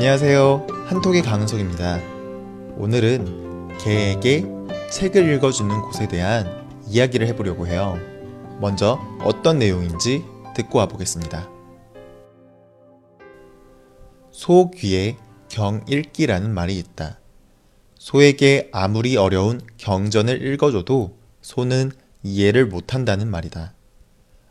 안녕하세요. 한톡의 강은석입니다. 오늘은 개에게 책을 읽어주는 곳에 대한 이야기를 해보려고 해요. 먼저 어떤 내용인지 듣고 와보겠습니다. 소 귀에 경읽기라는 말이 있다. 소에게 아무리 어려운 경전을 읽어줘도 소는 이해를 못한다는 말이다.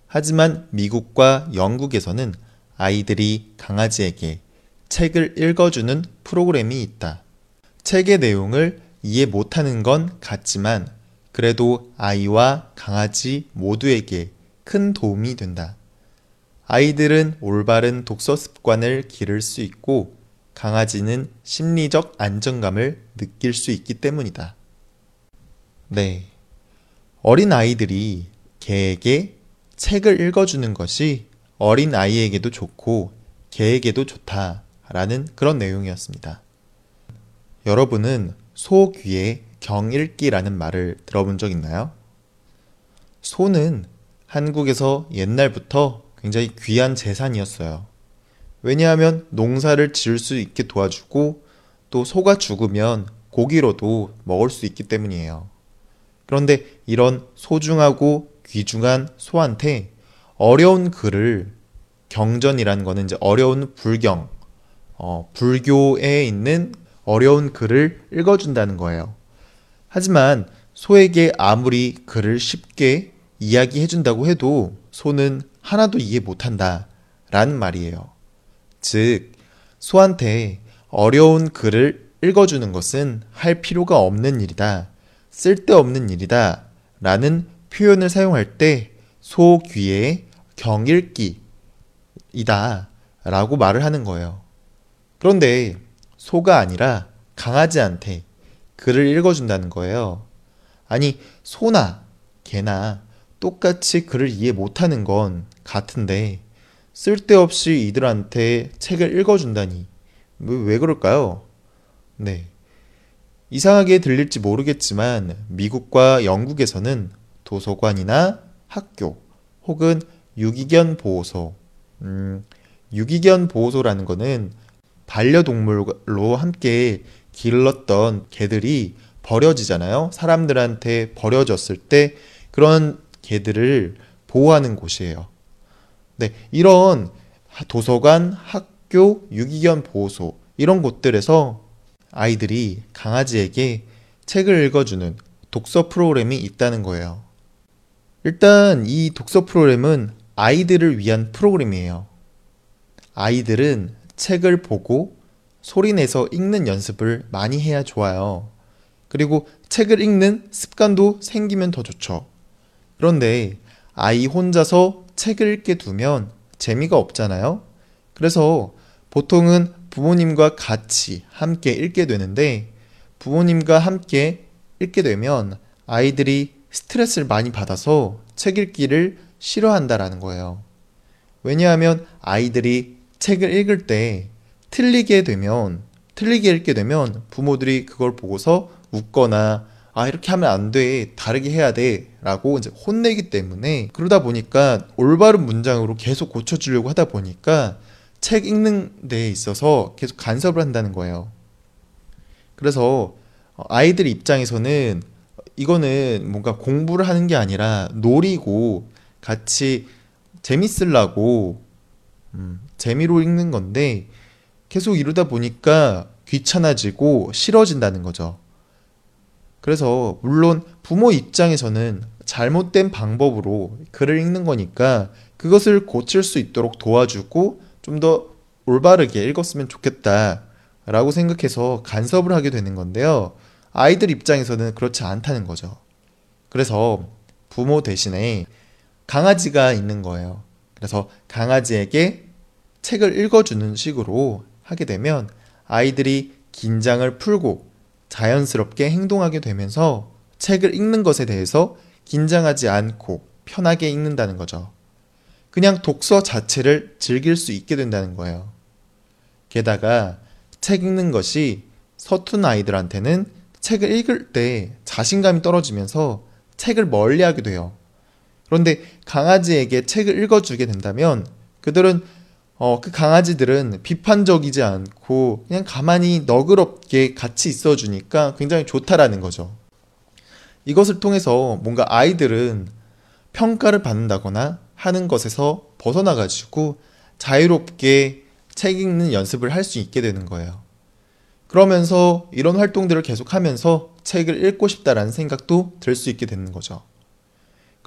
하지만 미국과 영국에서는 아이들이 강아지에게 책을 읽어주는 프로그램이 있다. 책의 내용을 이해 못하는 건 같지만 그래도 아이와 강아지 모두에게 큰 도움이 된다. 아이들은 올바른 독서 습관을 기를 수 있고 강아지는 심리적 안정감을 느낄 수 있기 때문이다. 네. 어린 아이들이 개에게 책을 읽어주는 것이 어린 아이에게도 좋고 개에게도 좋다 라는 그런 내용이었습니다. 여러분은 소 귀에 경읽기라는 말을 들어본 적 있나요? 소는 한국에서 옛날부터 굉장히 귀한 재산이었어요. 왜냐하면 농사를 지을 수 있게 도와주고 또 소가 죽으면 고기로도 먹을 수 있기 때문이에요. 그런데 이런 소중하고 귀중한 소한테 어려운 글을 경전이라는 거는 이제 어려운 불경, 어, 불교에 있는 어려운 글을 읽어준다는 거예요. 하지만 소에게 아무리 글을 쉽게 이야기해준다고 해도 소는 하나도 이해 못한다. 라는 말이에요. 즉, 소한테 어려운 글을 읽어주는 것은 할 필요가 없는 일이다. 쓸데없는 일이다. 라는 표현을 사용할 때 소 귀에 경읽기 이다. 라고 말을 하는 거예요. 그런데 소가 아니라 강아지한테 글을 읽어준다는 거예요. 아니, 소나 개나 똑같이 글을 이해 못하는 건 같은데 쓸데없이 이들한테 책을 읽어준다니 왜 그럴까요? 네. 이상하게 들릴지 모르겠지만 미국과 영국에서는 도서관이나 학교 혹은 유기견 보호소, 음, 유기견 보호소라는 거는 반려동물로 함께 길렀던 개들이 버려지잖아요. 사람들한테 버려졌을 때 그런 개들을 보호하는 곳이에요. 네, 이런 도서관, 학교, 유기견 보호소 이런 곳들에서 아이들이 강아지에게 책을 읽어주는 독서 프로그램이 있다는 거예요. 일단 이 독서 프로그램은 아이들을 위한 프로그램이에요. 아이들은 책을 보고 소리내서 읽는 연습을 많이 해야 좋아요. 그리고 책을 읽는 습관도 생기면 더 좋죠. 그런데 아이 혼자서 책을 읽게 두면 재미가 없잖아요. 그래서 보통은 부모님과 같이 함께 읽게 되는데 부모님과 함께 읽게 되면 아이들이 스트레스를 많이 받아서 책 읽기를 싫어한다라는 거예요. 왜냐하면 아이들이 책을 읽을 때 틀리게 되면, 틀리게 읽게 되면 부모들이 그걸 보고서 웃거나 아, 이렇게 하면 안 돼. 다르게 해야 돼. 라고 이제 혼내기 때문에 그러다 보니까 올바른 문장으로 계속 고쳐주려고 하다 보니까 책 읽는 데 있어서 계속 간섭을 한다는 거예요. 그래서 아이들 입장에서는 이거는 뭔가 공부를 하는 게 아니라 놀이고 같이 재밌으려고 음, 재미로 읽는 건데 계속 이러다 보니까 귀찮아지고 싫어진다는 거죠. 그래서 물론 부모 입장에서는 잘못된 방법으로 글을 읽는 거니까 그것을 고칠 수 있도록 도와주고 좀 더 올바르게 읽었으면 좋겠다 라고 생각해서 간섭을 하게 되는 건데요. 아이들 입장에서는 그렇지 않다는 거죠. 그래서 부모 대신에 강아지가 있는 거예요. 그래서 강아지에게 책을 읽어주는 식으로 하게 되면 아이들이 긴장을 풀고 자연스럽게 행동하게 되면서 책을 읽는 것에 대해서 긴장하지 않고 편하게 읽는다는 거죠. 그냥 독서 자체를 즐길 수 있게 된다는 거예요. 게다가 책 읽는 것이 서툰 아이들한테는 책을 읽을 때 자신감이 떨어지면서 책을 멀리 하게 돼요. 그런데 강아지에게 책을 읽어주게 된다면 그들은 어, 그 강아지들은 비판적이지 않고 그냥 가만히 너그럽게 같이 있어주니까 굉장히 좋다라는 거죠. 이것을 통해서 뭔가 아이들은 평가를 받는다거나 하는 것에서 벗어나가지고 자유롭게 책 읽는 연습을 할 수 있게 되는 거예요. 그러면서 이런 활동들을 계속하면서 책을 읽고 싶다라는 생각도 들 수 있게 되는 거죠.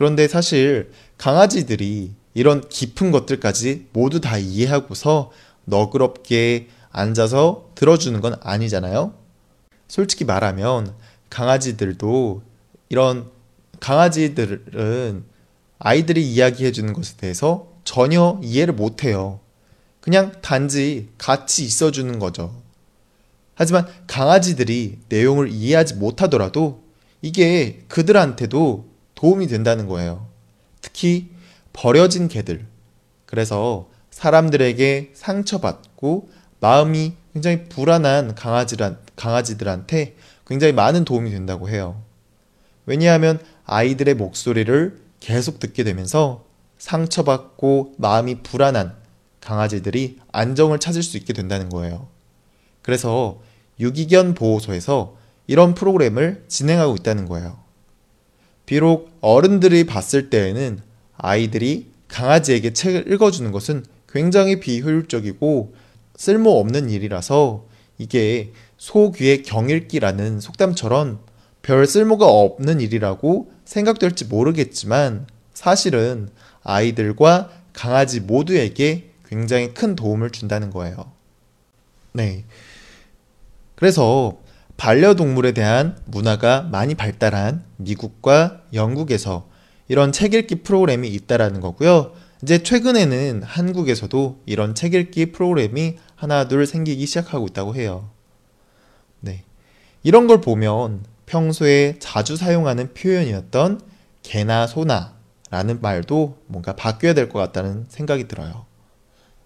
그런데 사실 강아지들이 이런 깊은 것들까지 모두 다 이해하고서 너그럽게 앉아서 들어주는 건 아니잖아요. 솔직히 말하면 강아지들도 이런 강아지들은 아이들이 이야기해 주는 것에 대해서 전혀 이해를 못 해요. 그냥 단지 같이 있어 주는 거죠. 하지만 강아지들이 내용을 이해하지 못하더라도 이게 그들한테도 도움이 된다는 거예요. 특히 버려진 개들. 그래서 사람들에게 상처받고 마음이 굉장히 불안한 강아지란, 강아지들한테 굉장히 많은 도움이 된다고 해요. 왜냐하면 아이들의 목소리를 계속 듣게 되면서 상처받고 마음이 불안한 강아지들이 안정을 찾을 수 있게 된다는 거예요. 그래서 유기견 보호소에서 이런 프로그램을 진행하고 있다는 거예요. 비록 어른들이 봤을 때에는 아이들이 강아지에게 책을 읽어주는 것은 굉장히 비효율적이고 쓸모없는 일이라서 이게 소귀의 경읽기라는 속담처럼 별 쓸모가 없는 일이라고 생각될지 모르겠지만 사실은 아이들과 강아지 모두에게 굉장히 큰 도움을 준다는 거예요. 네. 그래서 반려동물에 대한 문화가 많이 발달한 미국과 영국에서 이런 책 읽기 프로그램이 있다라는 거고요. 이제 최근에는 한국에서도 이런 책 읽기 프로그램이 하나 둘 생기기 시작하고 있다고 해요. 네. 이런 걸 보면 평소에 자주 사용하는 표현이었던 개나 소나 라는 말도 뭔가 바뀌어야 될 것 같다는 생각이 들어요.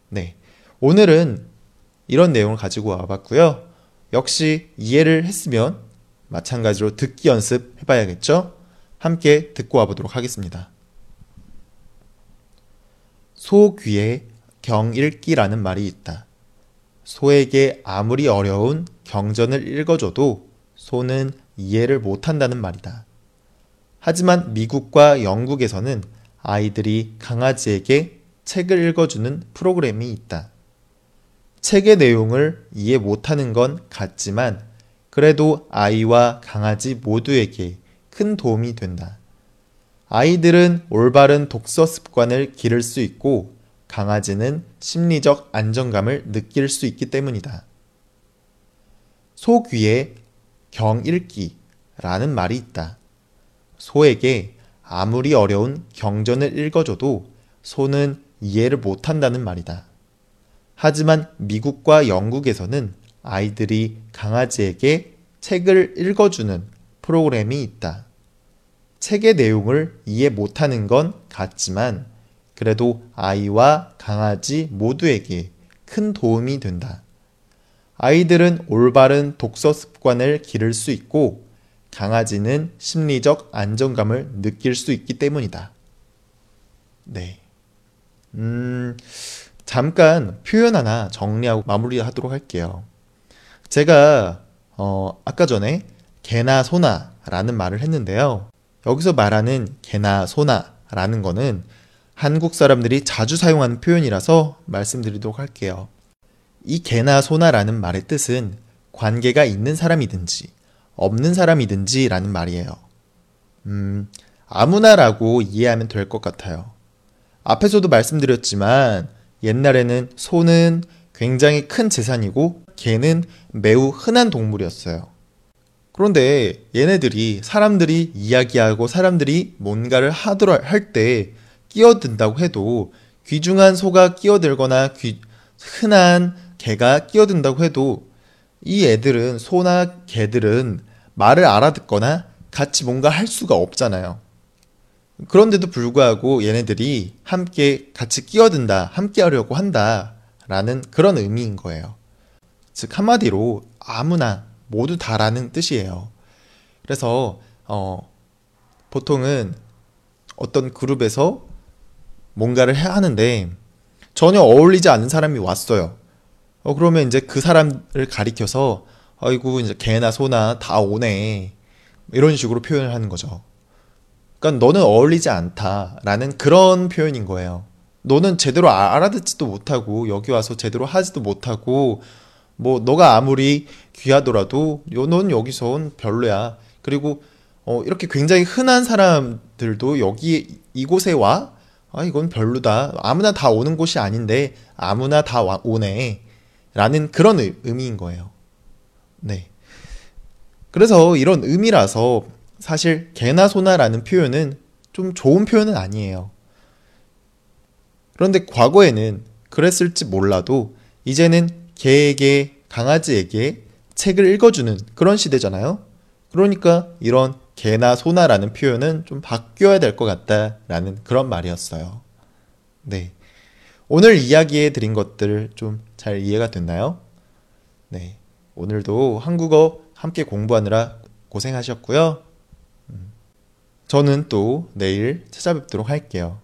네. 오늘은 이런 내용을 가지고 와봤고요. 역시 이해를 했으면 마찬가지로 듣기 연습 해봐야겠죠? 함께 듣고 와보도록 하겠습니다. 소 귀에 경읽기라는 말이 있다. 소에게 아무리 어려운 경전을 읽어줘도 소는 이해를 못한다는 말이다. 하지만 미국과 영국에서는 아이들이 강아지에게 책을 읽어주는 프로그램이 있다. 책의 내용을 이해 못하는 건 같지만 그래도 아이와 강아지 모두에게 큰 도움이 된다. 아이들은 올바른 독서 습관을 기를 수 있고 강아지는 심리적 안정감을 느낄 수 있기 때문이다. 소 귀에 경 읽기라는 말이 있다. 소에게 아무리 어려운 경전을 읽어줘도 소는 이해를 못한다는 말이다. 하지만 미국과 영국에서는 아이들이 강아지에게 책을 읽어주는 프로그램이 있다. 책의 내용을 이해 못하는 건 같지만 그래도 아이와 강아지 모두에게 큰 도움이 된다. 아이들은 올바른 독서 습관을 기를 수 있고 강아지는 심리적 안정감을 느낄 수 있기 때문이다. 네. 음, 잠깐 표현 하나 정리하고 마무리하도록 할게요. 제가 어, 아까 전에 개나 소나 라는 말을 했는데요. 여기서 말하는 개나 소나 라는 거는 한국 사람들이 자주 사용하는 표현이라서 말씀드리도록 할게요. 이 개나 소나라는 말의 뜻은 관계가 있는 사람이든지 없는 사람이든지 라는 말이에요. 음, 아무나라고 이해하면 될 것 같아요. 앞에서도 말씀드렸지만 옛날에는 소는 굉장히 큰 재산이고 개는 매우 흔한 동물이었어요. 그런데 얘네들이 사람들이 이야기하고 사람들이 뭔가를 하더라 할때 끼어든다고 해도 귀중한 소가 끼어들거나 귀, 흔한 개가 끼어든다고 해도 이 애들은 소나 개들은 말을 알아듣거나 같이 뭔가 할 수가 없잖아요. 그런데도 불구하고 얘네들이 함께 같이 끼어든다, 함께 하려고 한다, 라는 그런 의미인 거예요. 즉, 한마디로 아무나, 모두 다라는 뜻이에요. 그래서, 어, 보통은 어떤 그룹에서 뭔가를 해야 하는데, 전혀 어울리지 않는 사람이 왔어요. 어, 그러면 이제 그 사람을 가리켜서, 아이고, 이제 개나 소나 다 오네. 이런 식으로 표현을 하는 거죠. 그러니까 너는 어울리지 않다라는 그런 표현인 거예요. 너는 제대로 아- 알아듣지도 못하고 여기 와서 제대로 하지도 못하고 뭐 너가 아무리 귀하더라도 요- 넌 여기선 별로야. 그리고 어, 이렇게 굉장히 흔한 사람들도 여기 이곳에 와? 아, 이건 별로다. 아무나 다 오는 곳이 아닌데 아무나 다 와- 오네. 라는 그런 의- 의미인 거예요. 네. 그래서 이런 의미라서 사실 개나 소나라는 표현은 좀 좋은 표현은 아니에요. 그런데 과거에는 그랬을지 몰라도 이제는 개에게 강아지에게 책을 읽어주는 그런 시대잖아요. 그러니까 이런 개나 소나라는 표현은 좀 바뀌어야 될 것 같다라는 그런 말이었어요. 네. 오늘 이야기해 드린 것들 좀 잘 이해가 됐나요? 네. 오늘도 한국어 함께 공부하느라 고생하셨고요. 음, 저는 또 내일 찾아뵙도록 할게요.